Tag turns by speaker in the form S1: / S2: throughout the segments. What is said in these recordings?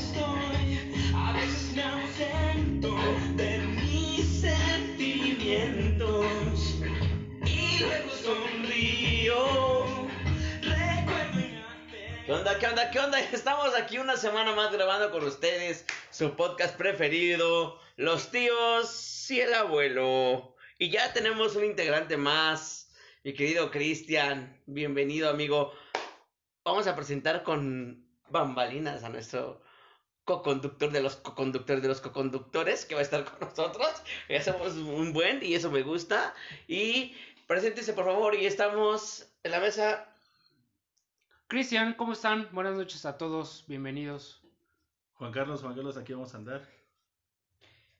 S1: estoy, a veces me ausento de mis sentimientos y luego sonrío.
S2: ¿Qué onda, qué onda, qué onda? Estamos aquí una semana más grabando con ustedes su podcast preferido, Los tíos y el abuelo. Y ya tenemos un integrante más, mi querido Cristian. Bienvenido, amigo. Vamos a presentar con bambalinas a nuestro co-conductor de los co-conductores de los co-conductores que va a estar con nosotros. Ya somos un buen y eso me gusta. Y preséntese, por favor. Y estamos en la mesa
S3: Cristian, ¿cómo están? Buenas noches a todos, bienvenidos.
S4: Juan Carlos, Juan Carlos, aquí vamos a andar.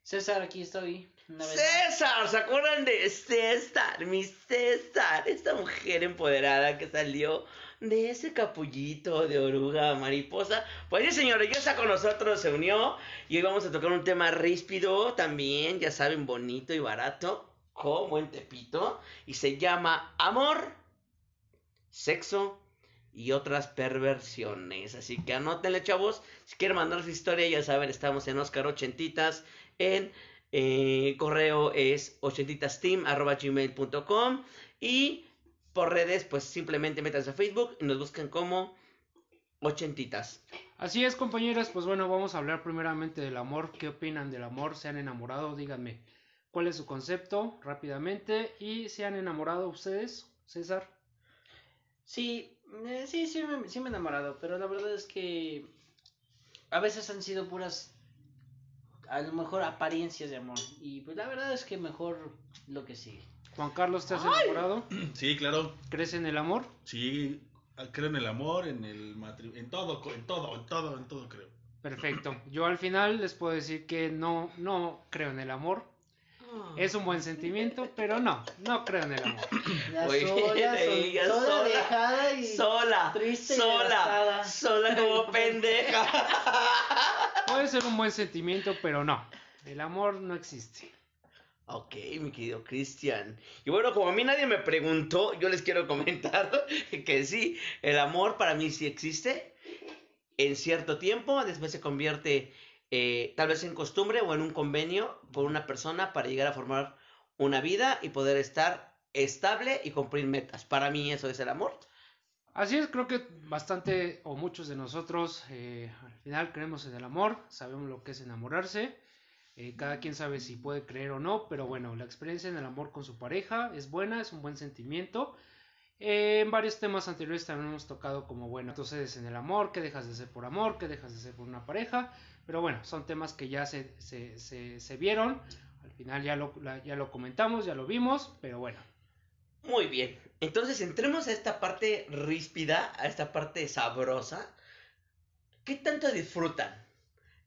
S5: César, aquí estoy.
S2: César, ¿se acuerdan de César? Mi César, esta mujer empoderada que salió de ese capullito de oruga mariposa. Pues sí, señores, está con nosotros, se unió y hoy vamos a tocar un tema ríspido también, ya saben, bonito y barato, como en Tepito, y se llama amor, sexo y otras perversiones. Así que anótenle, chavos. Si quieren mandar su historia, ya saben, estamos en Oscar Ochentitas. En eh, correo es ochentitasteam.gmail.com Y por redes, pues simplemente métanse a Facebook y nos buscan como Ochentitas.
S3: Así es, compañeros, pues bueno, vamos a hablar primeramente del amor. ¿Qué opinan del amor? ¿Se han enamorado? Díganme cuál es su concepto rápidamente. ¿Y se han enamorado ustedes, César?
S5: Sí, eh, sí, sí me, sí me he enamorado, pero la verdad es que a veces han sido puras, a lo mejor apariencias de amor. Y pues la verdad es que mejor lo que sigue.
S3: Juan Carlos, ¿te has enamorado?
S4: Sí, claro.
S3: ¿Crees en el amor?
S4: Sí, creo en el amor, en el matrimonio, en todo, en todo, en todo, en todo creo.
S3: Perfecto. Yo al final les puedo decir que no, no creo en el amor. Es un buen sentimiento, pero no, no creo en el amor.
S5: Ya
S2: Muy
S5: sola,
S2: ella
S5: sola,
S2: sola,
S5: dejada y
S2: Sola,
S5: triste y
S2: sola,
S5: devastada.
S2: sola como pendeja.
S3: Puede ser un buen sentimiento, pero no. El amor no existe.
S2: Ok, mi querido Cristian. Y bueno, como a mí nadie me preguntó, yo les quiero comentar que sí, el amor para mí sí existe. En cierto tiempo, después se convierte eh, tal vez en costumbre o en un convenio con una persona para llegar a formar una vida y poder estar estable y cumplir metas. Para mí eso es el amor.
S3: Así es, creo que bastante o muchos de nosotros eh, al final creemos en el amor, sabemos lo que es enamorarse, eh, cada quien sabe si puede creer o no, pero bueno, la experiencia en el amor con su pareja es buena, es un buen sentimiento. Eh, en varios temas anteriores también hemos tocado como, bueno, entonces en el amor, ¿qué dejas de hacer por amor? ¿Qué dejas de hacer por una pareja? Pero bueno, son temas que ya se, se, se, se vieron, al final ya lo, ya lo comentamos, ya lo vimos, pero bueno.
S2: Muy bien. Entonces entremos a esta parte ríspida, a esta parte sabrosa. ¿Qué tanto disfrutan?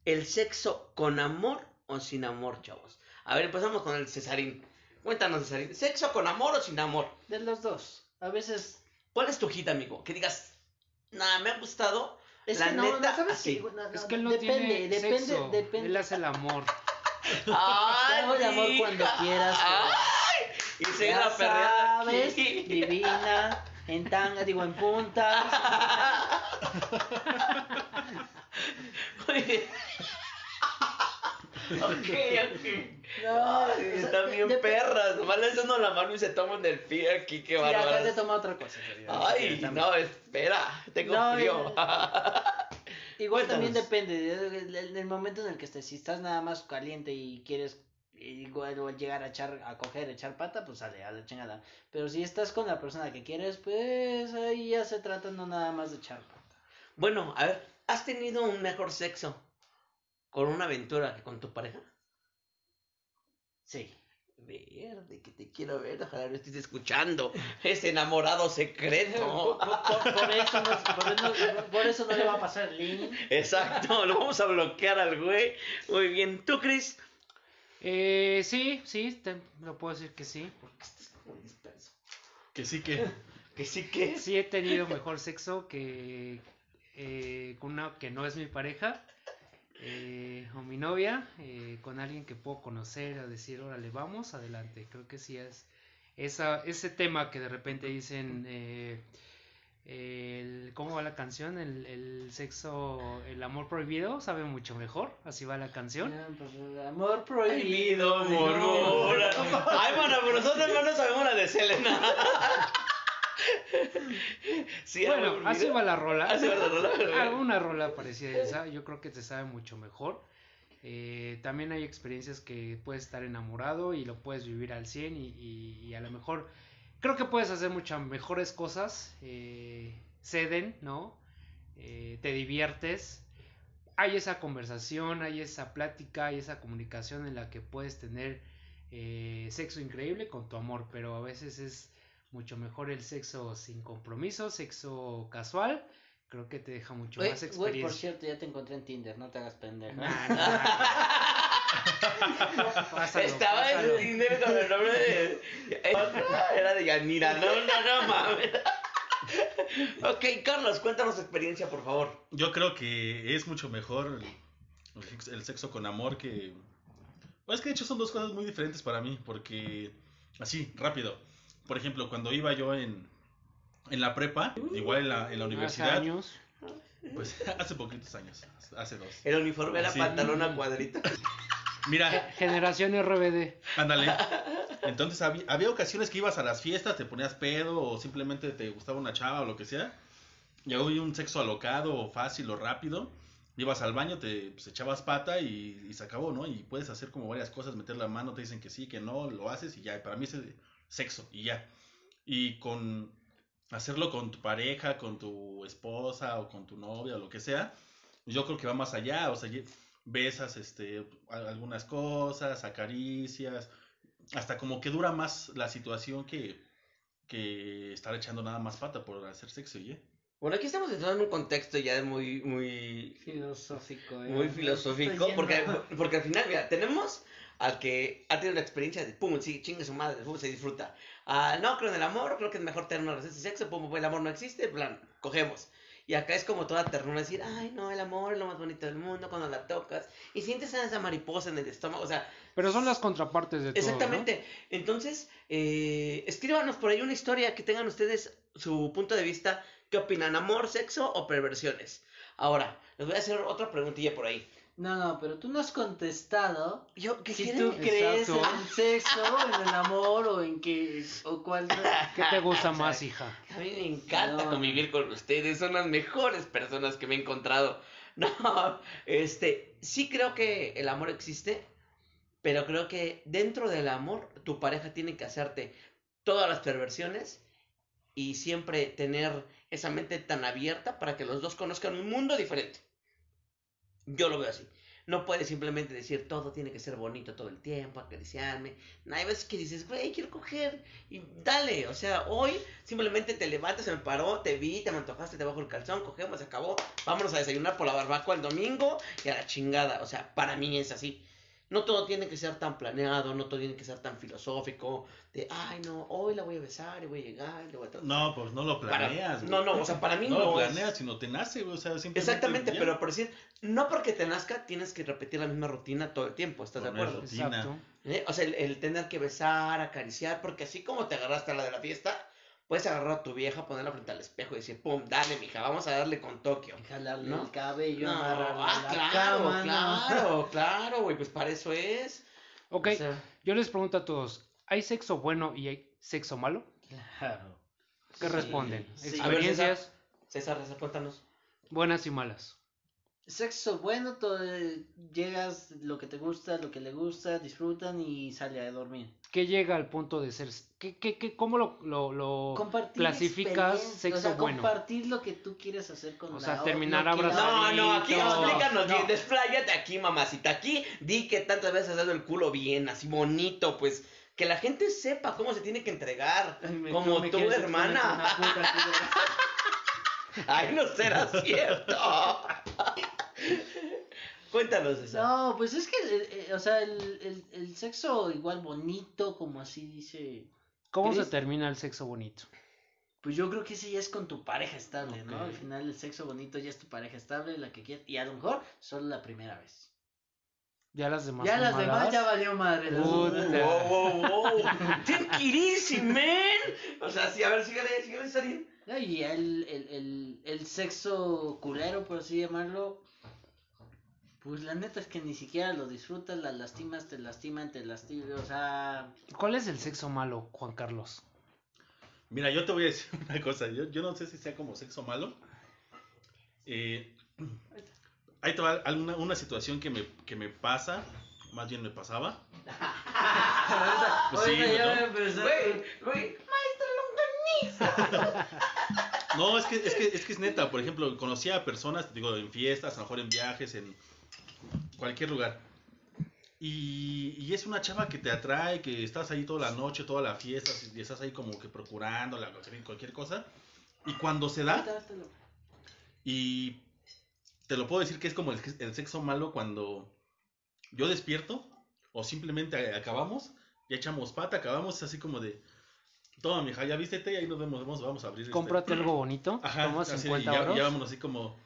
S2: ¿El sexo con amor o sin amor, chavos? A ver, empezamos con el Cesarín. Cuéntanos, Cesarín. ¿Sexo con amor o sin amor?
S5: De los dos. A veces
S2: ¿Cuál es tu hit, amigo? Que digas, nada, me ha gustado.
S5: Es
S2: La
S5: que no,
S2: neta,
S5: no, ¿sabes
S2: así.
S5: No,
S3: Es que él no
S5: depende,
S3: tiene
S5: depende,
S3: sexo,
S5: depende.
S3: él hace el amor.
S2: ¡Ay,
S5: Te hago amor cuando quieras,
S2: ¡Ay! Y se la perreada
S5: sabes,
S2: aquí.
S5: divina, en tanga, digo en.
S2: Muy bien. Ok, ok.
S5: No,
S2: Ay,
S5: o sea,
S2: están bien perras. Nomás les dan la mano y se toman del pie aquí, qué
S5: Sí, acá te
S2: bárbaras.
S5: toma otra cosa.
S2: Ay, no, espera. Tengo
S5: No,
S2: frío.
S5: Igual también depende del, momento en el que estés. Si estás nada más caliente y quieres igual o llegar a echar, a coger, echar pata, pues sale a la chingada. Pero si estás con la persona que quieres, pues ahí ya se trata no nada más de echar pata.
S2: bueno, a ver, ¿has tenido un mejor sexo con una aventura que con tu pareja?
S5: Sí.
S2: Verde, que te quiero ver, ojalá lo estés escuchando. Ese enamorado secreto.
S5: Por, por- por eso no, por, eso- por eso no le va a pasar el link.
S2: Exacto, lo vamos a bloquear al güey. Muy bien, ¿tú, Chris?
S3: Eh, sí, sí, te, lo puedo decir que sí.
S2: Porque estás muy disperso.
S4: Que sí que.
S2: Que sí que.
S3: Sí he tenido mejor sexo que eh, con una que no es mi pareja eh, o mi novia, eh, con alguien que puedo conocer, a decir, órale, vamos, adelante. Creo que sí es esa, ese tema que de repente dicen, eh, el, ¿cómo va la canción? El, el sexo, el amor prohibido sabe mucho mejor, así va la canción.
S5: Pues, amor prohibido.
S2: Murmura. Ay, mano, pero nosotros no nos sabemos la de Selena. Sí,
S3: Bueno, así va la rola.
S2: Así va la rola.
S3: Ah, una rola parecida a esa, yo creo que te sabe mucho mejor. Eh, también hay experiencias que puedes estar enamorado y lo puedes vivir al 100 y, y- y a lo mejor creo que puedes hacer muchas mejores cosas, eh, ceden, ¿no? Eh, te diviertes, hay esa conversación, hay esa plática, hay esa comunicación en la que puedes tener sexo increíble con tu amor, pero a veces es mucho mejor el sexo sin compromiso, sexo casual, creo que te deja mucho más
S5: güey,
S3: experiencia.
S5: por cierto, ya te encontré en Tinder, no te hagas pendejo.
S3: Nah, nah. Pásalo,
S2: Estaba
S3: pásalo.
S2: en Tinder con el nombre de. Era de Yanira. No, no, no mames. Ok, Carlos, cuéntanos tu experiencia, por favor.
S4: Yo creo que es mucho mejor el, sex- el sexo con amor que... Pues es que de hecho son dos cosas muy diferentes para mí, porque así, rápido. Por ejemplo, cuando iba yo en, en la prepa, igual en la, en la
S3: Hace
S4: universidad,
S3: años.
S4: pues hace poquitos años, hace dos.
S2: El uniforme era
S4: Sí.
S2: pantalón a cuadrito.
S4: Mira,
S3: Generación RBD.
S4: ándale. Entonces había, había ocasiones que ibas a las fiestas, te ponías pedo o simplemente te gustaba una chava o lo que sea. Y había un sexo alocado o fácil o rápido. Ibas al baño, te pues, echabas pata y, y se acabó, ¿no? Y puedes hacer como varias cosas, meter la mano, te dicen que sí, que no, lo haces y ya. Para mí es el sexo y ya. Y con hacerlo con tu pareja, con tu esposa o con tu novia o lo que sea, yo creo que va más allá, o sea, besas este, algunas cosas, acaricias, hasta como que dura más la situación que, que estar echando nada más pata por hacer sexo, ¿y?
S2: Bueno, aquí estamos entrando en un contexto ya muy, muy,
S5: Filosófico, eh.
S2: muy filosófico. Porque, porque al final, mira, tenemos al que ha tenido la experiencia de pum, sí, chingue su madre, pum, se disfruta. Ah, no creo en el amor, creo que es mejor tener una relación de sexo, pum, el amor no existe, plan, cogemos. Y acá es como toda ternura decir, ay, no, el amor es lo más bonito del mundo cuando la tocas. Y sientes esa mariposa en el estómago, o sea,
S3: Pero son las contrapartes de todo. ¿no?
S2: Exactamente. Entonces, eh, escríbanos por ahí una historia que tengan ustedes su punto de vista. ¿Qué opinan? ¿Amor, sexo o perversiones? Ahora, les voy a hacer otra preguntilla por ahí.
S5: No, no, pero tú no has contestado
S2: Yo, ¿qué
S5: si
S2: quieren?
S5: tú crees en el sexo, en el amor o en qué, o cuál...
S3: ¿Qué te gusta más, hija?
S2: A mí me encanta
S5: No.
S2: convivir con ustedes, son las mejores personas que me he encontrado. No, este, sí creo que el amor existe, pero creo que dentro del amor tu pareja tiene que hacerte todas las perversiones y siempre tener esa mente tan abierta para que los dos conozcan un mundo diferente. Yo lo veo así. No puedes simplemente decir todo tiene que ser bonito todo el tiempo, acariciarme. No, hay veces que dices, güey, quiero coger. Y dale, o sea, hoy simplemente te levantas, se me paró, te vi, te me antojaste, te bajo el calzón, cogemos, se acabó. Vámonos a desayunar por la barbacoa el domingo y a la chingada. O sea, para mí es así. No todo tiene que ser tan planeado, no todo tiene que ser tan filosófico. De, ay, no, hoy la voy a besar y voy a llegar y le voy a tratar".
S4: No, pues no lo
S2: Para-
S4: planeas. güey.
S2: no, no, o sea, para mí
S4: no,
S2: no,
S4: lo
S2: es-
S4: planeas, sino te nace, güey, o sea, simplemente.
S2: Exactamente,
S4: ya.
S2: pero por decir, no porque te nazca tienes que repetir la misma rutina todo el tiempo, ¿estás de
S4: no es
S2: acuerdo?
S4: rutina.
S3: Exacto.
S2: ¿Eh? O sea, el, el tener que besar, acariciar, porque así como te agarraste a la de la fiesta, puedes agarrar a tu vieja, ponerla frente al espejo y decir, pum, dale, mija, vamos a darle con Tokio.
S5: Y jalarle
S2: ¿No?
S5: el cabello,
S2: No, ah,
S5: la
S2: claro,
S5: cama, ¿no?
S2: claro, claro, güey, pues para eso es.
S3: Ok,
S2: O sea,
S3: yo les pregunto a todos, ¿hay sexo bueno y hay sexo malo?
S5: Claro.
S3: ¿Qué
S5: Sí,
S3: responden?
S5: sí.
S2: A ver,
S3: Experiencias
S2: César, César, cuéntanos.
S3: buenas y malas.
S5: Sexo bueno, todo, llegas, lo que te gusta, lo que le gusta, disfrutan y sale a dormir.
S3: ¿Qué llega al punto de ser... ¿Qué, qué, qué, ¿Cómo lo, lo, clasificas sexo
S5: o sea,
S3: bueno?
S5: compartir lo que tú quieres hacer con
S3: O
S5: la
S3: sea, terminar abrazado.
S2: No, no, aquí explícanos
S3: No.
S2: bien, despláyate aquí, mamacita. Aquí di que tantas veces has dado el culo bien, así bonito, pues. Que la gente sepa cómo se tiene que entregar.
S5: Ay, me-
S2: como
S5: me
S2: tu hermana.
S5: una puta,
S2: Ay, no será cierto. Cuéntanos eso.
S5: No, pues es que, eh, eh, o sea, el, el, el sexo igual bonito, como así dice.
S3: ¿Cómo se
S5: ¿Crees?
S3: termina el sexo bonito?
S5: Pues yo creo que ese ya es con tu pareja estable, ¿no?
S3: Ok.
S5: Al final el sexo bonito ya es tu pareja estable, la que quieres. Y a lo mejor solo la primera vez.
S3: Ya las demás
S5: ya
S3: son
S5: las demás ya valió madre. las
S3: Puta.
S5: demás.
S2: Wow, wow, wow. Take it easy, man. O sea, sí, a ver, sígale, sígale, Sarin.
S5: Y el, el, el, el sexo culero, por así llamarlo, pues la neta es que ni siquiera lo disfrutas, las lastimas, te lastiman, te lastiman, o sea...
S3: ¿Cuál es el sexo malo, Juan Carlos?
S4: Mira, yo te voy a decir una cosa. Yo, yo no sé si sea como sexo malo. Eh, ahí te va alguna, una situación que me, que me pasa. Más bien me pasaba. Pues sí,
S5: ya
S4: ¿no?
S5: voy a empezar-
S2: Güey, güey,
S4: No, es que, es que es que es neta. Por ejemplo, conocía a personas, digo, en fiestas, a lo mejor en viajes, en cualquier lugar. Y, es una chava que te atrae, que estás ahí toda la noche, toda la fiesta, y estás ahí como que procurándola, cualquier- cosa. Y cuando se da, Y te lo puedo decir que es como el, el sexo malo cuando yo despierto o simplemente acabamos, ya echamos pata, acabamos es así como de, toma mija, ya vístete y ahí nos vemos, vamos, vamos a abrir. este".
S3: Cómprate algo bonito,
S4: Ajá,
S3: toma
S4: así,
S3: 50
S4: ya,
S3: euros.
S4: ya vámonos así como,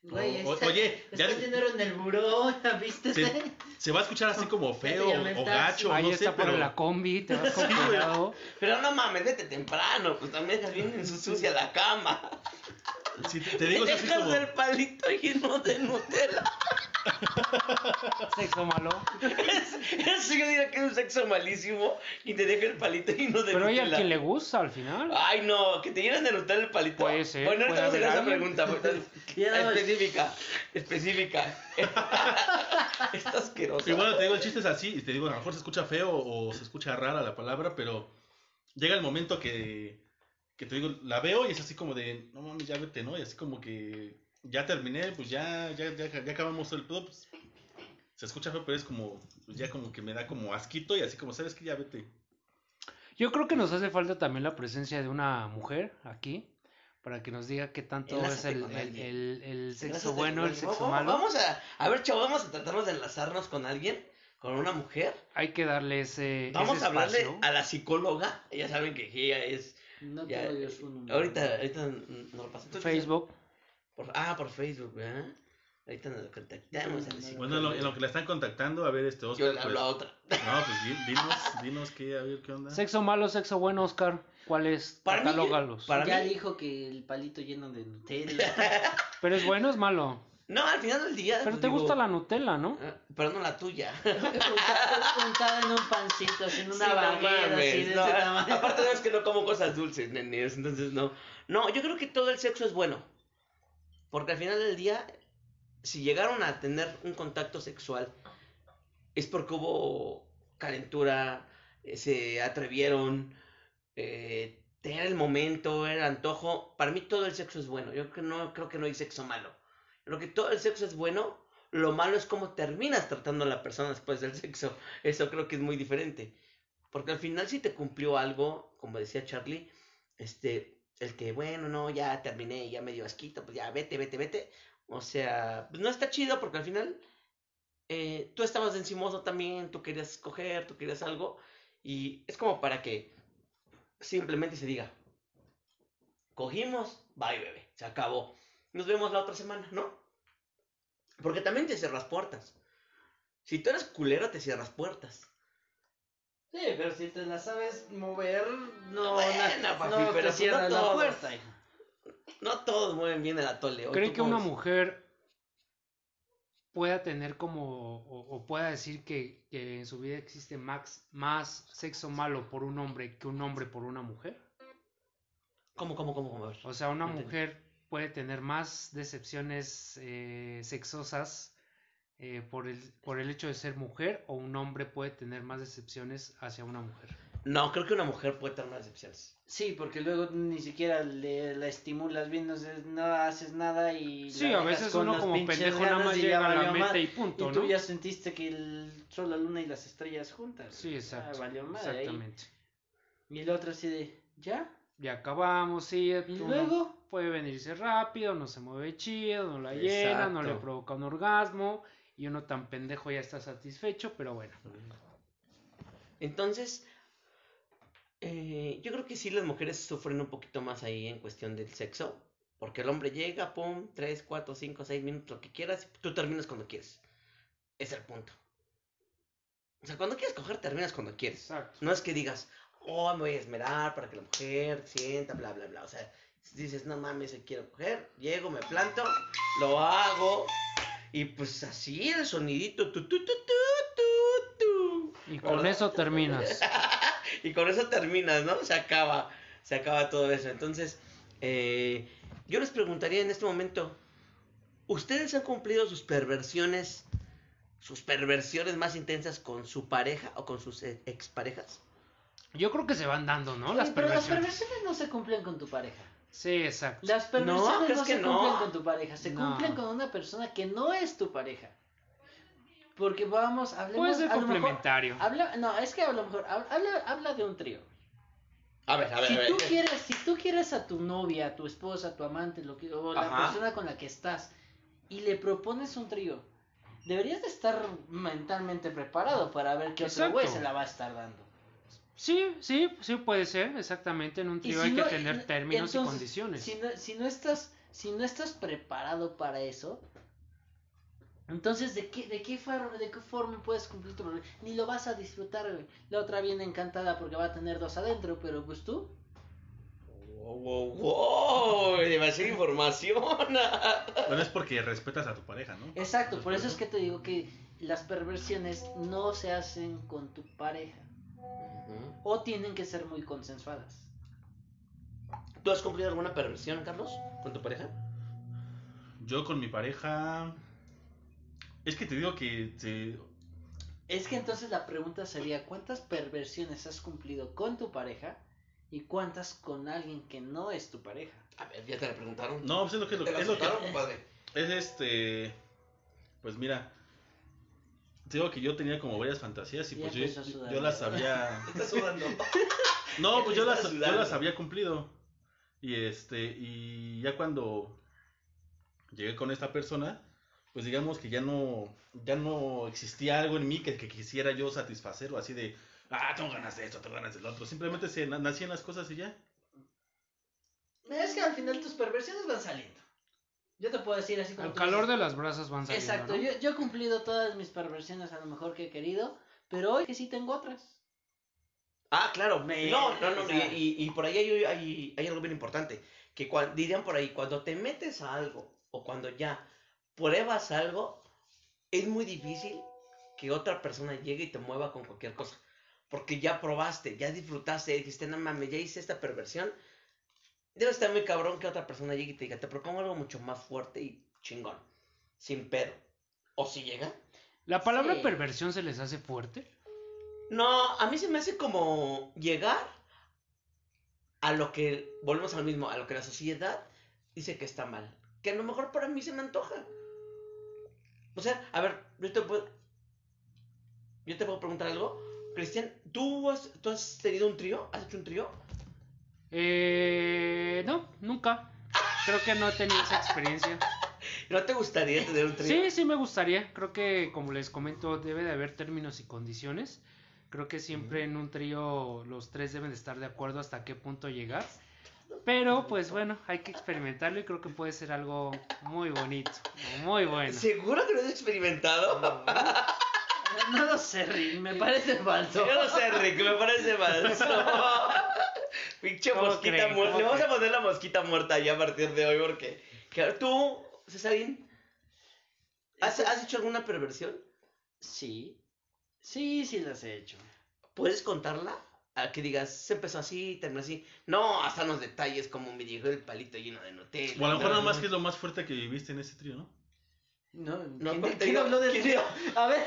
S5: Güey,
S4: o-
S5: está-
S4: oye, ya
S5: está dinero en el buró, ¿ya viste?
S4: se, se va a escuchar así como feo o gacho,
S3: Ahí
S4: no
S3: está
S4: sé,
S3: por
S4: pero
S3: la combi, te vas
S4: Sí.
S2: Pero no mames, vete temprano, pues también dejas bien en su sucia la cama.
S4: Si te, digo
S2: dejas
S4: como,
S2: el palito lleno de Nutella.
S3: Sexo malo.
S2: Es- Eso yo diría que es un sexo malísimo y te deja el palito lleno de
S3: Pero hay a
S2: Nutella.
S3: quien le gusta al final.
S2: Ay, no, que te llenen de Nutella el palito.
S3: Puede ser,
S2: Bueno, ahorita vamos a hacer esa pregunta.
S5: no-
S2: específica, específica. Está asqueroso.
S4: Y bueno, te digo, el chiste es así, y te digo, a lo mejor se escucha feo o se escucha rara la palabra, pero llega el momento que, que te digo, la veo y es así como de, no mames, ya vete, ¿no? Y así como que ya terminé, pues ya, ya, ya, ya acabamos el pedo, pues se escucha feo, pero es como, pues ya como que me da como asquito y así como, ¿sabes que Ya vete.
S3: Yo creo que nos hace falta también la presencia de una mujer aquí para que nos diga qué tanto es el, el, el- el sexo bueno, el sexo
S2: Vamos-
S3: malo.
S2: Vamos a, a ver, chavos, vamos a tratarnos de enlazarnos con alguien, con una mujer.
S3: Hay que darle ese,
S2: Vamos
S3: ese
S2: a hablarle
S3: espacio.
S2: a la psicóloga. Ya saben que ella es.
S5: No
S2: ya,
S5: tengo yo su número.
S2: ahorita, ahorita nos lo pasó. ¿Tú qué
S3: Facebook.
S2: Por- ah, por Facebook, ¿verdad? Ahorita nos contactamos a la psicóloga.
S4: Bueno, en lo, en lo que la están contactando, a ver, este
S2: Yo
S4: Oscar,
S2: le
S4: pues,
S2: hablo a otra.
S4: no, pues di- dinos, dinos qué, a ver qué onda.
S3: Sexo malo, sexo bueno, Oscar. ¿Cuál es?
S2: Para mí, para
S5: ya
S2: mí-
S5: dijo que el palito lleno de Nutella.
S3: Pero es bueno, o es malo.
S2: No, al final del día.
S3: Pero
S2: pues,
S3: te
S2: digo,
S3: gusta la Nutella, ¿no?
S2: ah, Pero no la tuya.
S5: En un pancito, así en una
S2: Sí, no
S5: baguera, así
S2: mames,
S5: de
S2: no,
S5: ese tamaño.
S2: Aparte no es que no como cosas dulces, nenes, entonces no. No, yo creo que todo el sexo es bueno. Porque al final del día, si llegaron a tener un contacto sexual, es porque hubo calentura, eh, se atrevieron, eh, tener el momento, el antojo. Para mí todo el sexo es bueno. Yo creo que no, creo que no hay sexo malo. Creo que todo el sexo es bueno. Lo malo es cómo terminas tratando a la persona después del sexo. Eso creo que es muy diferente. Porque al final si te cumplió algo, como decía Charlie, este, el que, bueno, no, ya terminé, ya me dio asquito, pues ya vete, vete, vete. O sea, pues no está chido porque al final eh, tú estabas encimoso también, tú querías escoger, tú querías algo. Y es como para que simplemente se diga, cogimos, bye bebé, se acabó. Nos vemos la otra semana, ¿no? Porque también te cierras puertas. Si tú eres culero, te cierras puertas.
S5: Sí, pero si te la sabes mover, no,
S2: Bueno,
S5: na-
S2: papi,
S5: no
S2: pero
S5: te
S2: pues
S5: cierras
S2: no
S5: la
S2: todos.
S5: puerta. hijo.
S2: No todos mueven bien el atole. ¿o
S3: ¿Cree
S2: tú
S3: que una
S2: ves?
S3: mujer pueda tener como, o, o pueda decir que, que en su vida existe más, más sexo malo por un hombre que un hombre por una mujer?
S2: ¿Cómo, cómo, cómo, cómo?
S3: O sea, una
S2: No
S3: mujer puede tener más decepciones eh, sexosas eh, por, el, por el hecho de ser mujer o un hombre puede tener más decepciones hacia una mujer.
S2: No, creo que una mujer puede tener más decepciones.
S5: Sí, porque luego ni siquiera le, la estimulas bien, no, haces- no haces nada y...
S3: Sí, a veces uno como pendejo nada más
S5: y
S3: llega a la
S5: valió
S3: meta y punto,
S5: Y tú
S3: ¿no?
S5: ya sentiste que el sol, la luna y las estrellas juntas.
S3: Sí, exacto.
S5: Ah, valió madre ahí.
S3: Exactamente.
S5: Y el otro así de, ¿ya?
S3: Ya acabamos, sí.
S5: ¿Y luego?
S3: Puede venirse rápido, no se mueve chido, no la llena, no le provoca un orgasmo y uno tan pendejo ya está satisfecho, pero bueno.
S2: Entonces, eh, yo creo que sí las mujeres sufren un poquito más ahí en cuestión del sexo. Porque el hombre llega, pum, 3, 4, 5, 6 minutos, lo que quieras, tú terminas cuando quieres. Es el punto. O sea, cuando quieres coger, terminas cuando quieres.
S3: Exacto.
S2: No es que digas, oh, me voy a esmerar para que la mujer sienta, bla, bla, bla. O sea, dices, no mames, se quiero coger, llego, me planto, lo hago, y pues así el sonidito, tu, tu, tu, tu, tu, tu.
S3: Y con
S2: ¿verdad?
S3: eso terminas.
S2: y con eso terminas, ¿no? Se acaba, se acaba todo eso. Entonces, eh, yo les preguntaría en este momento, ¿ustedes han cumplido sus perversiones, sus perversiones más intensas con su pareja o con sus exparejas?
S3: Yo creo que se van dando, ¿no? Las
S5: pero las
S3: perversiones
S5: no se cumplen con tu pareja.
S3: Sí, exacto.
S5: Las perversiones
S2: ¿crees
S5: no,
S2: que
S5: se
S2: no?
S5: cumplen con tu pareja, se
S3: No.
S5: cumplen con una persona que no es tu pareja. Porque vamos, hablemos
S3: Puede ser
S5: a lo mejor-
S3: complementario.
S5: habla, no, es que a lo mejor hab- habla, habla de un trío.
S2: A ver, a ver,
S5: Si
S2: a ver.
S5: tú quieres, si tú quieres a tu novia, a tu esposa, a tu amante, lo que, o la
S2: Ajá.
S5: persona con la que estás y le propones un trío, deberías de estar mentalmente preparado para ver qué otro
S3: Exacto.
S5: güey se la va a estar dando.
S3: Sí, sí, sí puede ser, exactamente. En un trío
S5: si
S3: hay
S5: no-
S3: que tener términos y condiciones.
S5: Si no, si no estás, si no estás preparado para eso, entonces de qué, de qué forma, de qué forma puedes cumplir tu problema? Ni lo vas a disfrutar, güey. La otra viene encantada porque va a tener dos adentro, pero pues tú.
S2: Wow, wow, wow, demasiada información.
S4: Bueno, es porque respetas a tu pareja, ¿no?
S5: Exacto, por eso es que te digo que las perversiones no se hacen con tu pareja. O tienen que ser muy consensuadas.
S2: ¿Tú has cumplido alguna perversión, Carlos, con tu pareja?
S4: Yo con mi pareja. Es que te digo que se-
S5: Es que entonces la pregunta sería, ¿cuántas perversiones has cumplido con tu pareja y cuántas con alguien que no es tu pareja?
S2: A ver, ya te la preguntaron.
S4: No, pues es lo que,
S2: ¿Te la
S4: es lo que
S2: compadre?
S4: es este. Pues mira, te digo que yo tenía como varias fantasías y
S5: Ya
S4: pues yo, yo las había.
S2: Estás sudando.
S4: No, pues yo las, yo las había cumplido. Y este, y ya cuando llegué con esta persona, pues digamos que ya no, ya no existía algo en mí que, que quisiera yo satisfacer o así de, ah, tengo ganas de esto, tengo ganas del otro. Simplemente se na- nacían las cosas y ya.
S5: Es que al final tus perversiones van saliendo. Yo te puedo decir así como...
S3: Al
S5: tú
S3: calor
S5: dices.
S3: de las brasas van saliendo.
S5: Exacto,
S3: ¿no?
S5: yo, yo he cumplido todas mis perversiones a lo mejor que he querido, pero hoy que sí tengo otras.
S2: Ah, claro.
S5: Me-
S2: No, no, no.
S5: o sea-
S2: Y, y- y por ahí hay, hay- hay algo bien importante. Que cuan- dirían por ahí, cuando te metes a algo o cuando ya pruebas algo, es muy difícil que otra persona llegue y te mueva con cualquier cosa. Porque ya probaste, ya disfrutaste, dijiste, no mames, ya hice esta perversión. Debe estar muy cabrón que otra persona llegue y te diga, te propongo algo mucho más fuerte y chingón. Sin pedo. O si llega.
S3: ¿La palabra
S5: Sí.
S3: perversión se les hace fuerte?
S2: No, a mí se me hace como llegar a lo que, volvemos al mismo, a lo que la sociedad dice que está mal. Que a lo mejor para mí se me antoja. O sea, a ver, yo te puedo, yo te puedo preguntar algo. Cristian, ¿tú has, ¿tú has tenido un trío? ¿Has hecho un trío?
S3: Eh, no, nunca. Creo que no he tenido esa experiencia.
S2: ¿No te gustaría tener un trío?
S3: Sí, sí me gustaría. Creo que, como les comento, debe de haber términos y condiciones. Creo que siempre en un trío los tres deben de estar de acuerdo hasta qué punto llegar. Pero, pues bueno, hay que experimentarlo y creo que puede ser algo muy bonito, muy bueno.
S2: ¿Seguro que lo has experimentado?
S5: No lo sé, Rick, me parece falso.
S2: Yo no sé, Rick, me parece falso. Pinche
S3: ¿Cómo
S2: mosquita
S3: creen?
S2: muerta.
S3: ¿Cómo
S2: Le vamos a poner la mosquita muerta ya a partir de hoy porque... que- ¿Tú, Cesarín, has, has hecho alguna perversión?
S5: Sí, sí, sí las he hecho.
S2: ¿Puedes contarla? A que digas, se empezó así, terminó así. No, hasta los detalles como me llegó el palito lleno de Nutella.
S4: O a lo mejor
S2: No,
S4: nada más
S2: no.
S4: que es lo más fuerte que viviste en ese trío, ¿no?
S5: No,
S2: No,
S5: ¿quién,
S2: ¿cuál te
S5: quién
S2: digo?
S5: habló del
S2: ¿Quién
S5: trío? A ver,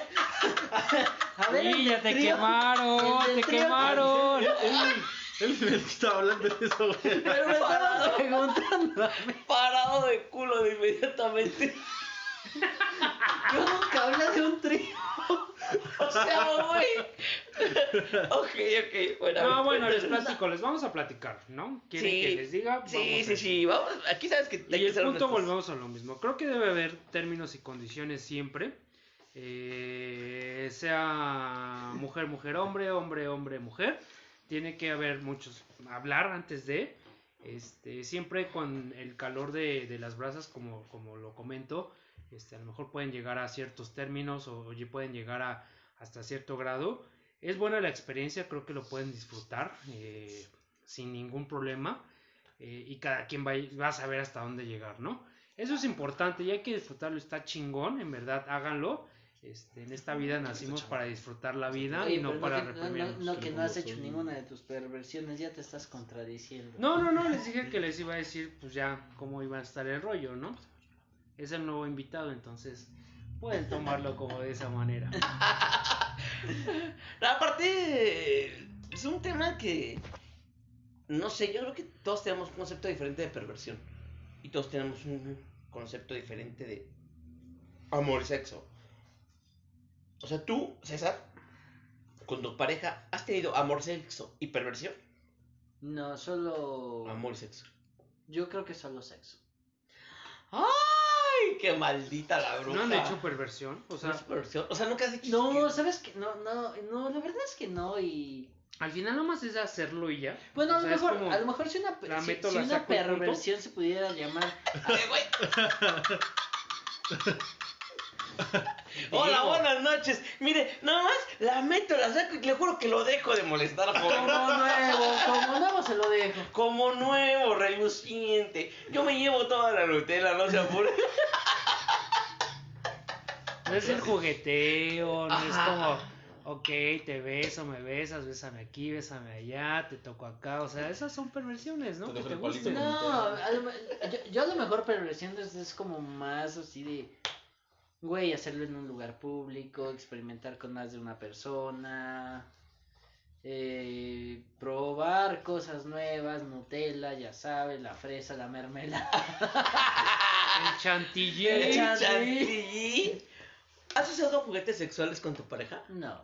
S5: a ver,
S3: Y
S5: el
S3: ya
S5: del
S3: te
S5: trío.
S3: quemaron, te
S5: trío.
S3: quemaron.
S4: Él que estaba hablando de eso, güey.
S5: Pero me estabas preguntando.
S2: Parado de culo de inmediatamente.
S5: Yo nunca hablé de un trío.
S2: O sea, güey. ok, ok. Bueno,
S3: No, bueno, les platico, les vamos a platicar, ¿no? ¿Quieren
S2: Sí,
S3: que les diga?
S2: Sí,
S3: Vamos
S2: sí, sí. Vamos, aquí sabes que
S3: Y el punto volvemos a lo mismo. Creo que debe haber términos y condiciones siempre. Eh, sea mujer, mujer, hombre, hombre, hombre, mujer. Tiene que haber muchos. Hablar antes de. Este, siempre con el calor de, de las brasas, como, como lo comento. Este, a lo mejor pueden llegar a ciertos términos o, oye, pueden llegar a hasta cierto grado. Es buena la experiencia, creo que lo pueden disfrutar eh, sin ningún problema. eh, y cada quien va, va a saber hasta dónde llegar, ¿no? Eso es importante y hay que disfrutarlo, está chingón, en verdad, háganlo. Este, en esta vida nacimos para disfrutar la vida
S5: Oye,
S3: y no para
S5: que, no,
S3: reprimirnos.
S5: no, que no has hecho ninguna de tus perversiones, ya te estás contradiciendo.
S3: No, no, no, les dije que les iba a decir, pues ya, cómo iba a estar el rollo, ¿no? Es el nuevo invitado, entonces pueden tomarlo como de esa manera.
S2: Aparte, es un tema que. No sé, yo creo que todos tenemos un concepto diferente de perversión. Y todos tenemos un concepto diferente de amor y sexo. O sea, tú, César, con tu pareja, ¿has tenido amor, sexo y perversión?
S5: No, solo.
S2: Amor y sexo.
S5: Yo creo que solo sexo.
S2: ¡Ay! ¡Qué maldita la bruja!
S3: ¿No han hecho perversión? O
S2: ¿No
S3: sea,
S2: has perversión? O sea, nunca has dicho.
S5: No, ¿sabes qué? No, no, no, la verdad es que no y...
S3: al final nomás es hacerlo y ya.
S5: Bueno,
S3: O
S5: a lo mejor,
S3: como-
S5: a lo mejor si una,
S3: la
S5: si,
S3: meto,
S5: si
S3: la
S5: una
S3: punto.
S5: perversión se pudiera llamar...
S2: ¡Ay, güey! Hola, buenas noches. Mire, nada más la meto, la saco y le juro que lo dejo de molestar,
S5: Como nuevo, como nuevo se lo dejo.
S2: Como nuevo, reluciente. Yo me llevo toda la Nutella, no se apure.
S3: No es el jugueteo, no es como, ok, te beso, me besas, bésame aquí, bésame allá, te toco acá. O sea, esas son perversiones, ¿no? Que te gusten.
S5: No, a lo me- yo, yo a lo mejor perversión es, es como más así de... Güey, hacerlo en un lugar público, experimentar con más de una persona, eh, probar cosas nuevas, Nutella, ya sabes, la fresa, la mermelada.
S3: El chantilly.
S5: El chan-
S2: Chantilly. ¿Has usado juguetes sexuales con tu pareja?
S5: No,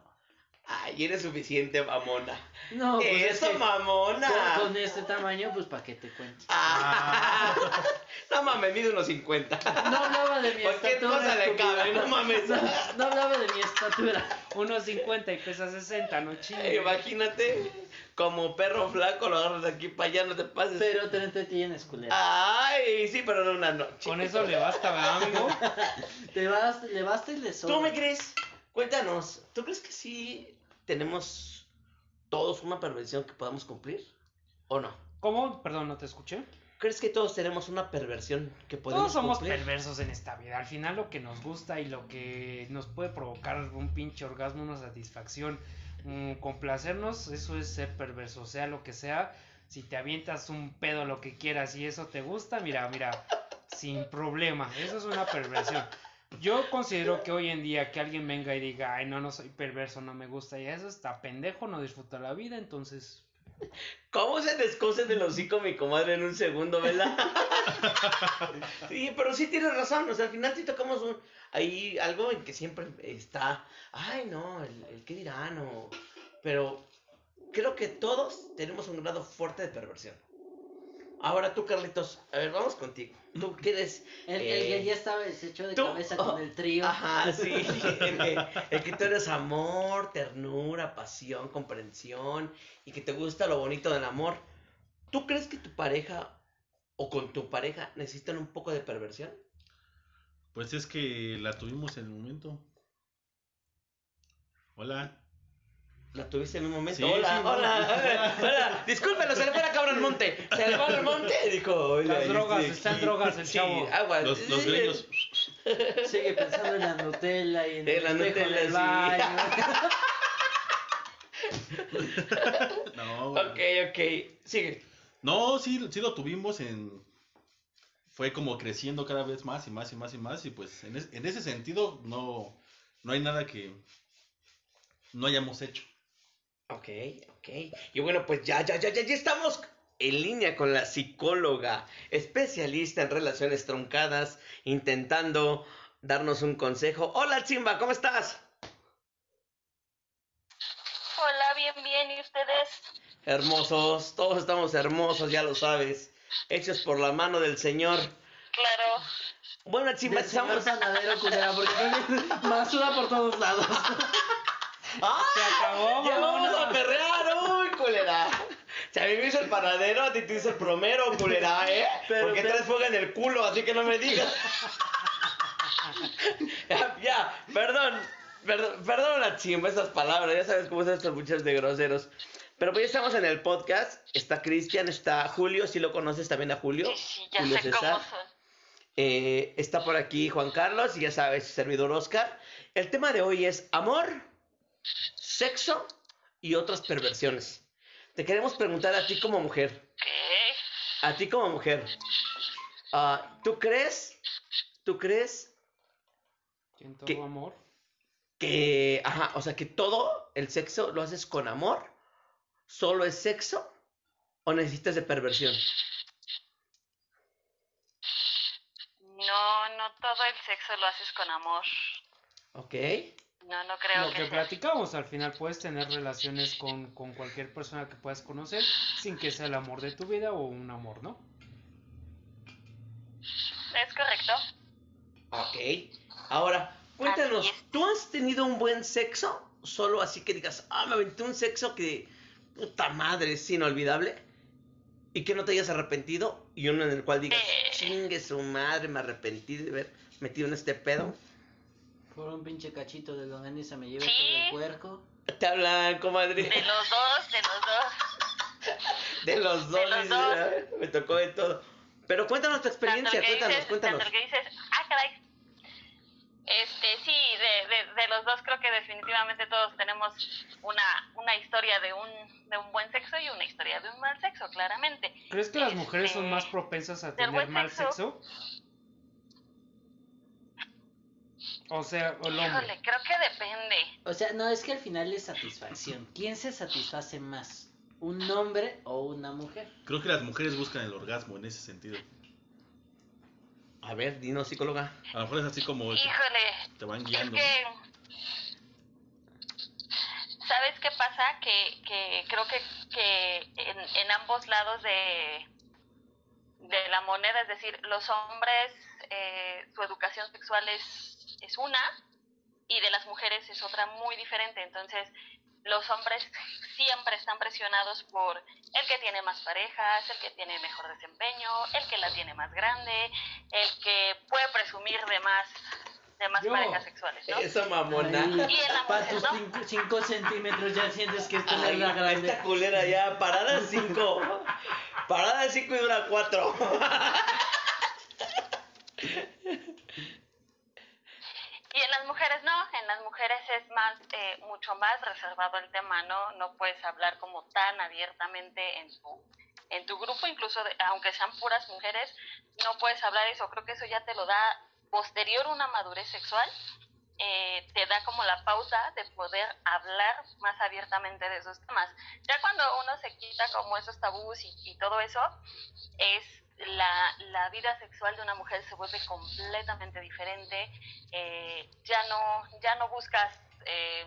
S2: Ay, eres suficiente, mamona.
S5: no, pues es
S2: Eso,
S5: que
S2: mamona.
S5: con, con este tamaño, pues para qué te cuento.
S2: Ah. No mames, mide unos 50.
S5: No hablaba de mi
S2: Cualquier
S5: estatura.
S2: cosa le cabe, no mames.
S5: No, no hablaba de mi estatura.
S3: Unos 50 y pesa 60, no chingue.
S2: Imagínate, como perro flaco lo agarras de aquí para allá, no te pases.
S5: Pero te entretienes, culero.
S2: Ay, sí, pero no una noche.
S3: Con eso le basta, ¿verdad, amigo?
S5: Te vas, le basta y le sobra.
S2: ¿Tú me crees? Cuéntanos, ¿tú crees que sí tenemos todos una perversión que podamos cumplir? ¿O no?
S3: ¿Cómo? Perdón, no te escuché.
S2: ¿Crees que todos tenemos una perversión que podemos
S3: Todos somos
S2: cumplir?
S3: perversos en esta vida. Al final lo que nos gusta y lo que nos puede provocar un pinche orgasmo, una satisfacción, mm, complacernos, eso es ser perverso. Sea lo que sea, si te avientas un pedo, lo que quieras y eso te gusta, mira, mira, sin problema. Eso es una perversión. Yo considero que hoy en día que alguien venga y diga, ay, no, no soy perverso, no me gusta y eso está pendejo, no disfruta la vida, entonces
S2: ¿Cómo se descose del hocico mi comadre en un segundo, verdad? sí, pero sí tienes razón. O sea, al final sí tocamos un, ahí algo en que siempre está. Ay, no, el, el qué dirán. O, pero creo que todos tenemos un grado fuerte de perversión. Ahora tú, Carlitos, a ver, vamos contigo. Tú quieres.
S5: El, el
S2: eh,
S5: que ya estaba, se echó de
S2: tú-
S5: cabeza
S2: oh,
S5: con el trío.
S2: Ajá, sí. El que, el que tú eres amor, ternura, pasión, comprensión y que te gusta lo bonito del amor. ¿Tú crees que tu pareja o con tu pareja necesitan un poco de perversión?
S4: Pues es que la tuvimos en el momento. Hola.
S2: ¿La tuviste en un momento?
S4: Sí,
S2: hola,
S4: sí, no,
S2: hola,
S4: pues,
S2: hola. Discúlpelo, se le fue la cabra al monte. Se le fue al monte. Dijo, hola.
S3: Las drogas, están
S2: aquí".
S3: drogas el
S2: Sí,
S3: chavo.
S2: agua.
S4: Los, los greños.
S5: Sigue pensando en la Nutella y en,
S2: En
S5: el
S2: la Nutella,
S5: baño.
S4: No,
S2: Ok, ok. Sigue.
S4: No, sí, sí lo tuvimos en... Fue como creciendo cada vez más y más y más y más y pues en, es- en ese sentido no, no hay nada que no hayamos hecho.
S2: Ok, ok. Y bueno, pues ya, ya, ya, ya, ya estamos en línea con la psicóloga, especialista en relaciones truncadas, intentando darnos un consejo. Hola, Chimba, ¿cómo estás?
S6: Hola, bien, bien, ¿y ustedes?
S2: Hermosos, todos estamos hermosos, ya lo sabes. Hechos por la mano del Señor.
S6: Claro.
S2: Bueno, Chimba,
S5: Del señor
S2: estamos...
S5: panadero, culera, porque basura por todos lados.
S2: ¡Ah!
S3: Se acabó,
S2: ¡Ya
S3: mamona.
S2: vamos a perrear! ¡Uy, culera! Si a mí me hizo el panadero, a ti te hizo el promero, culera, ¿eh?
S5: Pero-
S2: Porque
S5: pero-
S2: traes fuego en el culo, así que no me digas. ya, ya, perdón. Perdón, perdón la chimba esas palabras, ya sabes cómo son estos muchachos de groseros. Pero pues ya estamos en el podcast. Está Cristian, está Julio. Si lo conoces también a Julio.
S6: Sí, sí, ya
S2: Julio
S6: sé
S2: César.
S6: cómo son.
S2: Eh, está por aquí Juan Carlos y ya sabes, servidor Oscar. El tema de hoy es amor, sexo y otras perversiones. Te queremos preguntar a ti como mujer.
S6: ¿Qué?
S2: A ti como mujer. ah, ¿Tú crees? ¿Tú crees
S3: En todo
S2: ¿Qué?
S3: amor.
S2: que, ajá, o sea, que todo el sexo lo haces con amor? ¿Solo es sexo? ¿O necesitas de perversión?
S6: No, no todo el sexo lo haces con amor.
S2: ¿Ok?
S6: No, no creo
S3: Lo
S6: que,
S3: que
S6: sea.
S3: platicamos, al final puedes tener relaciones con, con cualquier persona que puedas conocer sin que sea el amor de tu vida o un amor, ¿no?
S6: Es correcto.
S2: Ok. Ahora, cuéntanos. ¿tú has tenido un buen sexo? Solo así que digas, ah, me aventé un sexo que, puta madre, es inolvidable. Y que no te hayas arrepentido. Y uno en el cual digas,
S6: Eh.
S2: chingue su madre, me arrepentí de haber metido en este pedo.
S5: Por un pinche cachito de longaniza me llevé
S6: Sí.
S5: todo el puerco.
S2: Te hablan, comadre.
S6: De los dos, de los dos.
S2: De los dos.
S6: los
S2: dice,
S6: dos.
S2: "Ah, Me tocó de todo. Pero cuéntanos tu experiencia, cuéntanos,
S6: dices,
S2: cuéntanos.
S6: tanto el que dices, ah, caray. Este, sí, de, de, de los dos creo que definitivamente todos tenemos una, una historia de un, de un buen sexo y una historia de un mal sexo, claramente.
S3: ¿Crees que las mujeres son
S6: Este,
S3: más propensas a tener mal
S6: sexo.
S3: sexo? O sea, o el hombre.
S6: Híjole, creo que depende.
S5: O sea, no, es que al final es satisfacción. ¿Quién se satisface más? ¿Un hombre o una mujer?
S4: Creo que las mujeres buscan el orgasmo en ese sentido.
S2: A ver, dinos, psicóloga.
S4: A lo mejor es así como que
S6: Híjole,
S4: te van
S6: es
S4: guiando.
S6: que... ¿Sabes qué pasa? Que, que creo que, que en, en ambos lados de, de la moneda, es decir, los hombres, eh, su educación sexual es, es una y de las mujeres es otra muy diferente. Entonces, los hombres siempre están presionados por el que tiene más parejas, el que tiene mejor desempeño, el que la tiene más grande, el que puede presumir de más, de más
S3: Yo.
S6: parejas sexuales, ¿no?
S2: Esa mamona.
S5: Ay,
S6: Y en la
S5: para
S6: mujer,
S5: tus
S6: ¿no?
S5: 5 centímetros ya sientes que es
S2: Ay,
S5: tenerla grande.
S2: esta culera ya, parada 5. Parada 5 y dura 4.
S6: Y en las mujeres no, en las mujeres es más, eh, mucho más reservado el tema, ¿no? No puedes hablar como tan abiertamente en tu, en tu grupo, incluso aunque sean puras mujeres, no puedes hablar eso. Creo que eso ya te lo da posterior una madurez sexual, eh, te da como la pauta de poder hablar más abiertamente de esos temas. Ya cuando uno se quita como esos tabús y todo eso, es la, la vida sexual de una mujer se vuelve completamente diferente, eh, ya no, ya no buscas eh,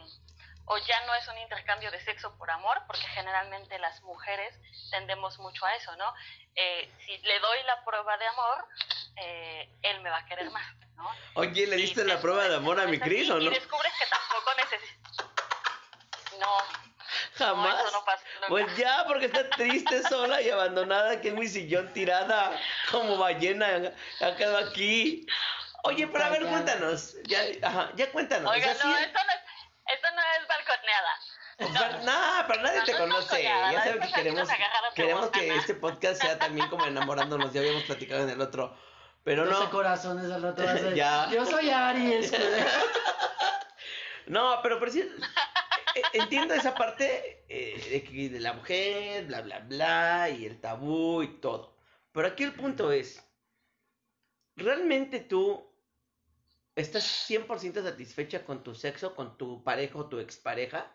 S6: o ya no es un intercambio de sexo por amor, porque generalmente las mujeres tendemos mucho a eso, ¿no? Eh, si le doy la prueba de amor, eh, él me va a querer más, ¿no?
S2: Oye, ¿le
S6: Y
S2: diste la prueba de amor a mi Cris o
S6: Y
S2: no?
S6: descubres que tampoco necesitas... No,
S2: Jamás.
S6: no, eso no pasa nunca.
S2: Pues ya, porque está triste, sola y abandonada aquí en mi sillón tirada como ballena. Ha quedado aquí. Oye, pero a ver, cuéntanos. Ya, ajá, ya cuéntanos.
S6: Oiga, no,
S2: sí-
S6: esto no es, esto no es balconeada.
S2: Pero, nah, pero nadie
S6: No,
S2: te
S6: no
S2: conoce. Ya
S6: ¿no?
S2: saben que queremos, queremos que este podcast sea también como enamorándonos. Ya habíamos platicado en el otro. Pero
S5: 12
S2: no.
S5: corazones al rato
S2: Ya.
S5: Yo soy Aries. güey".
S2: No, pero por eh, entiendo esa parte eh, de, que de la mujer, bla, bla, bla, y el tabú y todo. Pero aquí el punto es, ¿realmente tú estás 100% satisfecha con tu sexo, con tu pareja o tu expareja?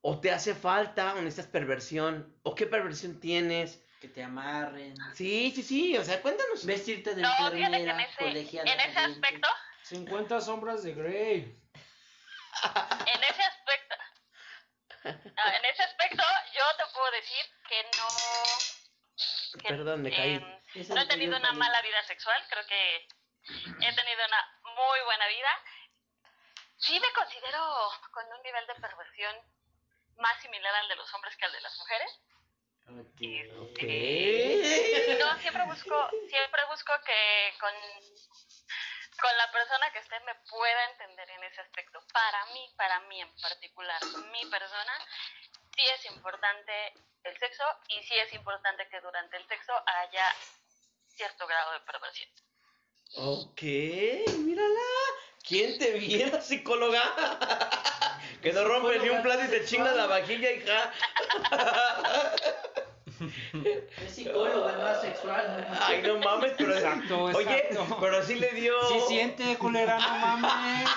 S2: ¿O te hace falta o necesitas perversión? ¿O qué perversión tienes?
S5: que te amarren.
S2: Sí, sí, sí, o sea, cuéntanos.
S5: Vestirte de
S6: No, en
S5: enfermera,
S6: ese, en ese aspecto,
S3: 50 sombras de Grey.
S6: en ese aspecto, en ese aspecto, yo te puedo decir que no, que,
S2: Perdón, me caí.
S6: no he tenido una mala vida sexual, creo que he tenido una muy buena vida. Sí me considero con un nivel de perversión más similar al de los hombres que al de las mujeres.
S5: Ok.
S2: ¿Qué?
S6: No, siempre busco, siempre busco que con, con la persona que esté me pueda entender en ese aspecto. Para mí, para mí en particular, mi persona, sí es importante el sexo y sí es importante que durante el sexo haya cierto grado de perversión.
S2: Ok, mírala. ¿Quién te viera, psicóloga? que no rompe ni un plato y te chinga la vajilla, hija.
S5: Es psicólogo, es más sexual. ¿no?
S2: Ay, no mames, pero.
S3: Exacto,
S2: Oye, pero sí le dio.
S3: Sí siente, culera, no mames.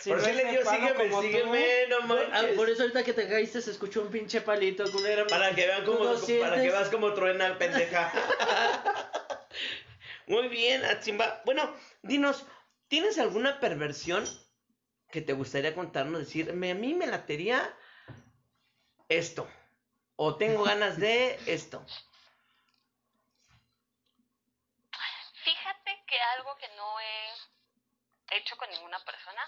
S3: Si
S2: pero
S3: no
S2: sí
S3: es
S2: le dio, sígueme,
S3: como tú.
S2: sígueme, no
S5: Ah,
S2: manches.
S5: por eso ahorita que te caíste se escuchó un pinche palito, culera.
S2: Para que vean cómo,
S5: ¿Tú lo
S2: para que veas cómo truena, pendeja. Muy bien, Atsimba. Bueno, dinos, ¿tienes alguna perversión que te gustaría contarnos? Decir, me, a mí me latería esto. O tengo ganas de esto.
S6: Fíjate que algo que no he hecho con ninguna persona,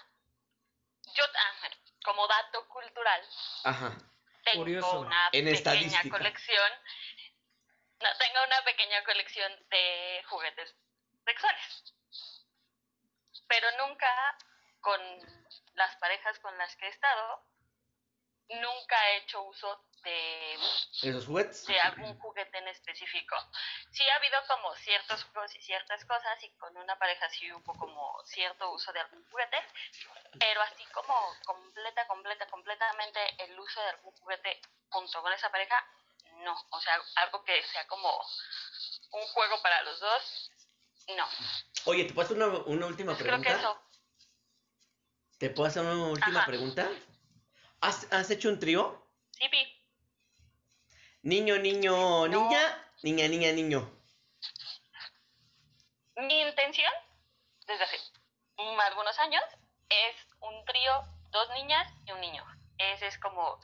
S6: yo, ah, bueno, como dato cultural,
S2: Ajá.
S6: tengo
S3: Curioso.
S6: una
S2: En
S6: pequeña colección, no, tengo una pequeña colección de juguetes sexuales. Pero nunca con las parejas con las que he estado, nunca he hecho uso de
S2: ¿Esos juguetes?
S6: de algún juguete en específico. Sí ha habido como ciertos juegos y ciertas cosas y con una pareja sí hubo como cierto uso de algún juguete, pero así como completa, completa, completamente el uso de algún juguete junto con esa pareja, no. O sea, algo que sea como un juego para los dos, no.
S2: Oye, ¿te puedo hacer una, una última
S6: Creo que
S2: pregunta?
S6: eso.
S2: ¿Te puedo hacer una última
S6: Ajá.
S2: pregunta? ¿Has, has hecho un trío?
S6: Sí, vi.
S2: Niño, niño, niña, niña, niña, niño.
S6: Mi intención, desde hace algunos años, es un trío, dos niñas y un niño. Ese es como...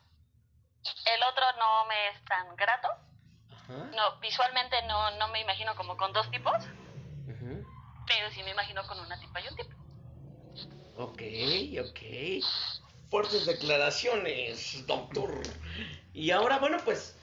S6: El otro no me es tan grato.
S2: Ajá.
S6: No, visualmente no, no me imagino como con dos tipos, pero sí me imagino con una tipa y un tipo.
S2: Ok, ok. Fuertes declaraciones, doctor. Y ahora, bueno, pues,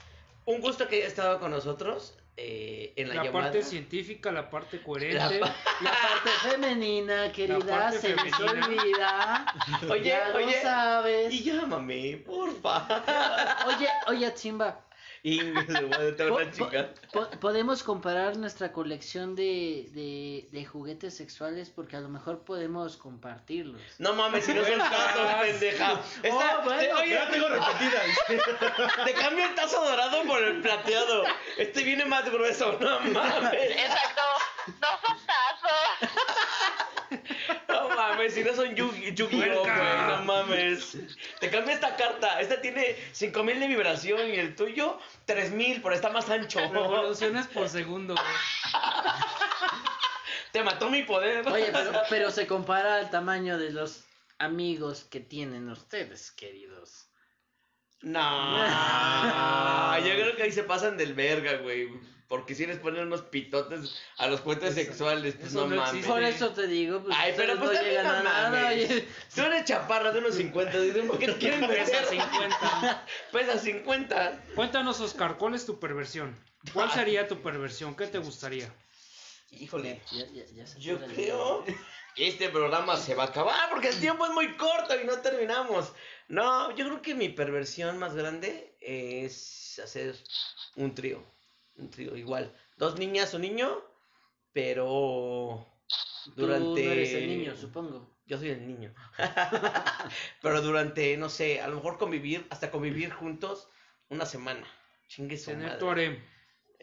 S2: un gusto que haya estado con nosotros eh, en la,
S3: La
S2: llamada.
S3: parte científica, la parte coherente.
S2: La pa-
S5: La parte femenina, querida, se
S3: femenina.
S5: olvida.
S2: Oye,
S5: ya lo
S2: oye,
S5: sabes.
S2: Y llámame, porfa.
S5: Oye, oye, Chimba. Po- po- podemos comparar nuestra colección de, de, de juguetes sexuales porque a lo mejor podemos compartirlos.
S2: No mames, si no son tazos, pendeja. Esta-
S5: Oh, bueno,
S2: te- oye,
S4: Ya tengo repetida.
S2: te cambio el tazo dorado por el plateado. Este viene más grueso, no mames.
S6: Exacto, no son tazos.
S2: No mames, si no son Yu- Yu-Gi-Oh,
S3: Puerca.
S2: güey, no mames. Te cambio esta carta. Esta tiene 5000 de vibración y el tuyo 3000, pero está más ancho.
S3: Revoluciones por segundo. güey.
S2: Te mató mi poder.
S5: Oye, pero, pero se compara al tamaño de los amigos que tienen ustedes, queridos.
S2: No, yo creo que ahí se pasan del verga, güey. Porque si les ponen unos pitotes a los juguetes sexuales, pues
S3: eso
S2: no,
S3: no
S2: mames.
S3: existe.
S5: Por eso te digo, pues
S2: Ay, pero pues
S5: no
S2: también
S5: llegan
S2: no
S5: a nada.
S2: mames.
S5: oye.
S2: Tú eres chaparra de unos 50, dicen, ¿por qué te quieren
S3: Pesa
S2: meter?
S3: 50.
S2: Pesa 50.
S3: Cuéntanos, Oscar, ¿cuál es tu perversión? ¿Cuál sería tu perversión? ¿Qué te gustaría?
S2: Híjole,
S5: Ya, ya, ya se
S2: yo creo que este programa se va a acabar porque el tiempo es muy corto y no terminamos. No, yo creo que mi perversión más grande es hacer un trío. Un trío igual. Dos niñas, un niño, pero durante...
S5: Tú no eres el niño, supongo.
S2: Yo soy el niño. Pero durante, no sé, a lo mejor convivir, hasta convivir juntos una semana. Chingue su
S3: Tener
S2: madre.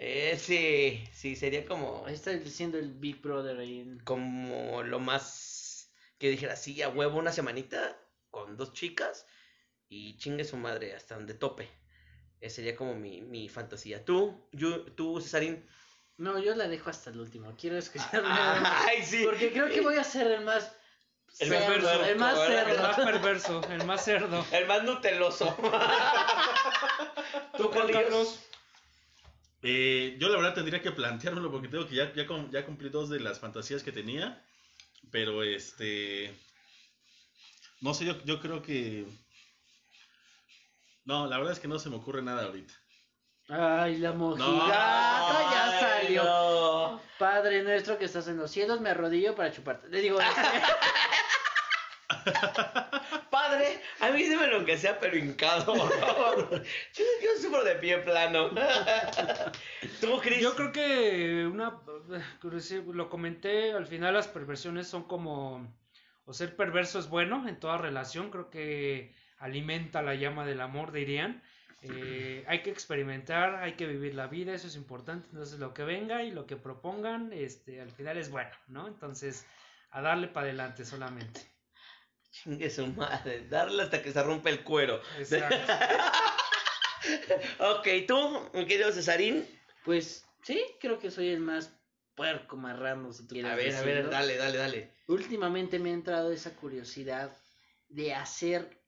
S2: Eh, sí, sí, sería como,
S5: está diciendo el Big Brother ahí. en-
S2: como lo más que dijera, sí, a huevo una semanita con dos chicas y chingue su madre hasta donde tope. Esa sería como mi, mi fantasía. ¿Tú, yo, tú, Cesarín?
S5: No, yo la dejo hasta el último. Quiero escuchar
S2: Ay, sí.
S5: Porque creo que voy a ser el más.
S2: El
S5: cerdo,
S2: perverso,
S5: el más
S2: ¿verdad?
S3: El
S5: cerdo.
S3: más perverso, el más cerdo.
S2: El más nuteloso.
S3: ¿Tú, Carlos?
S4: Eh, yo la verdad tendría que planteármelo porque tengo que ya, ya, ya cumplí dos de las fantasías que tenía. Pero este. No sé, yo, yo creo que. No, la verdad es que no se me ocurre nada ahorita.
S5: Ay, la mojigata
S4: No.
S5: ya
S2: Ay,
S5: salió.
S2: no.
S5: Padre nuestro que estás en los cielos, me arrodillo para chuparte. Le digo, este,
S2: Padre, avíseme lo que sea, pero hincado. Yo, yo de pie plano.
S3: Yo creo que una lo comenté, al final las perversiones son como o ser perverso es bueno en toda relación, creo que alimenta la llama del amor, dirían. Eh, hay que experimentar, hay que vivir la vida, eso es importante. Entonces, lo que venga y lo que propongan, este, al final es bueno, ¿no? Entonces, a darle para adelante solamente.
S2: Chingue su madre, darle hasta que se rompe el cuero.
S3: Exacto.
S2: ok, ¿tú, mi querido Cesarín?
S5: Pues sí, creo que soy el más puerco, marrano, si tú quieres
S2: A ver, a ver, dale, dale, dale.
S5: Últimamente me ha entrado esa curiosidad de hacer,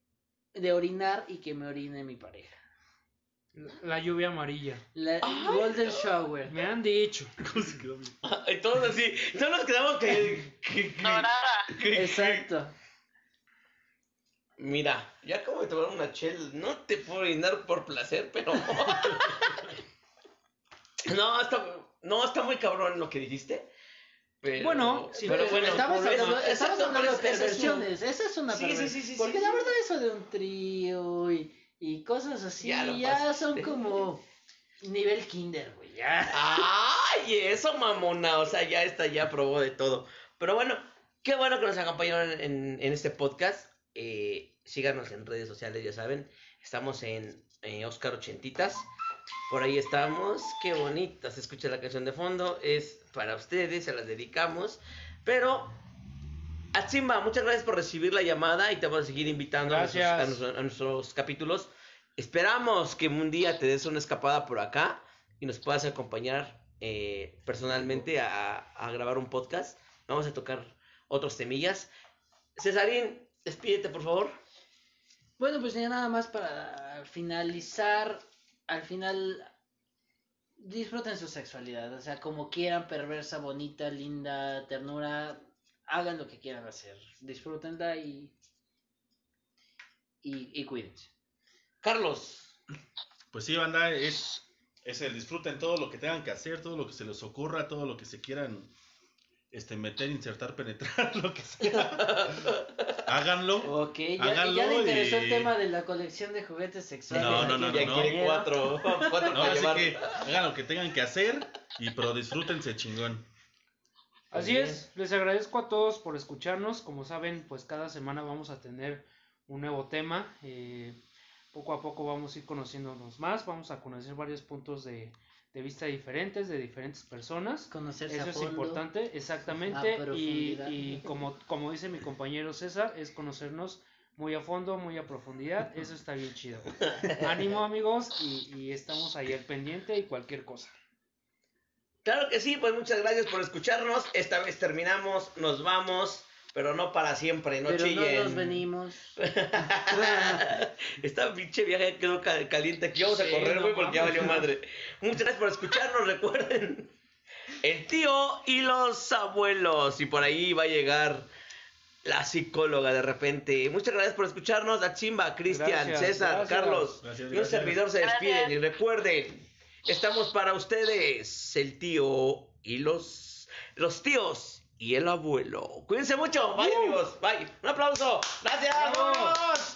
S5: de orinar y que me orine mi pareja.
S3: La lluvia amarilla.
S5: La Golden Shower.
S3: Me han dicho.
S4: ¿Cómo se quedó?
S2: Y todos así, no nos quedamos que... que- que-
S5: Exacto.
S2: Mira, ya acabo de tomar una chel, no te puedo brindar por placer, pero... no, está, no, está muy cabrón lo que dijiste. Pero,
S3: Bueno, sí,
S2: pero bueno,
S5: estamos
S2: por eso-
S5: hablando, estamos hablando de perversiones. Esa es una
S2: Sí, sí,
S5: perversión.
S2: sí, sí,
S5: Porque la verdad, eso de un trío y, y cosas así
S2: Ya
S5: son como nivel kinder, güey. Ya.
S2: ¡Ay, eso, mamona! O sea, ya está, ya probó de todo. Pero bueno, qué bueno que nos acompañaron en, en este podcast. Eh, síganos en redes sociales, ya saben. Estamos en eh, Oscar Ochentitas. Por ahí estamos. Qué bonita se escucha la canción de fondo. Es para ustedes, se las dedicamos. Pero, Atzimba, muchas gracias por recibir la llamada y te vamos a seguir invitando a nuestros,
S3: Gracias.
S2: a nuestros- a nuestros capítulos. Esperamos que un día te des una escapada por acá y nos puedas acompañar eh, personalmente a, a grabar un podcast. Vamos a tocar otros temillas. Cesarín, despídete, por favor.
S5: Bueno, pues ya nada más para finalizar. Al final, disfruten su sexualidad. O sea, como quieran, perversa, bonita, linda, ternura. Hagan lo que quieran hacer. Disfrútenla y. Y, y cuídense.
S2: Carlos.
S4: Pues sí, banda, es, es el disfruten todo lo que tengan que hacer, todo lo que se les ocurra, todo lo que se quieran este, meter, insertar, penetrar, lo que sea. Háganlo.
S5: Ok, ya,
S4: Háganlo
S5: ya le interesó
S4: y-
S5: el tema de la colección de juguetes sexuales.
S4: No, no, no, no,
S5: compañero.
S2: cuatro, cuatro
S4: No,
S2: para
S4: así
S2: llevar.
S4: que hagan lo que tengan que hacer, y pero disfrútense chingón.
S3: Así es, les agradezco a todos por escucharnos. Como saben, pues cada semana vamos a tener un nuevo tema. eh, poco a poco vamos a ir conociéndonos más, vamos a conocer varios puntos de, de vista diferentes de diferentes personas.
S5: Conocerse
S3: Eso
S5: a
S3: es
S5: fondo.
S3: importante, exactamente. Y, y como, como dice mi compañero César, es conocernos muy a fondo, muy a profundidad. Eso está bien chido. Ánimo amigos y, y estamos ahí al pendiente y cualquier cosa.
S2: Claro que sí, pues muchas gracias por escucharnos. Esta vez terminamos, nos vamos, pero no para siempre, no
S5: Pero
S2: chillen.
S5: no nos venimos.
S2: Esta pinche viaje quedó ca- caliente aquí. Vamos a correr,
S3: no
S2: güey, porque ya valió madre. Muchas gracias por escucharnos. Recuerden, el tío y los abuelos. Y por ahí va a llegar la psicóloga de repente. Muchas gracias por escucharnos. A Chimba, Cristian, César,
S3: gracias.
S2: Carlos.
S4: Gracias,
S2: y un servidor se
S6: Gracias.
S2: despiden. Y recuerden, estamos para ustedes, el tío y los, los tíos. Y el abuelo. Cuídense mucho. Bye, amigos. Bye. Un aplauso. Gracias. Vámonos.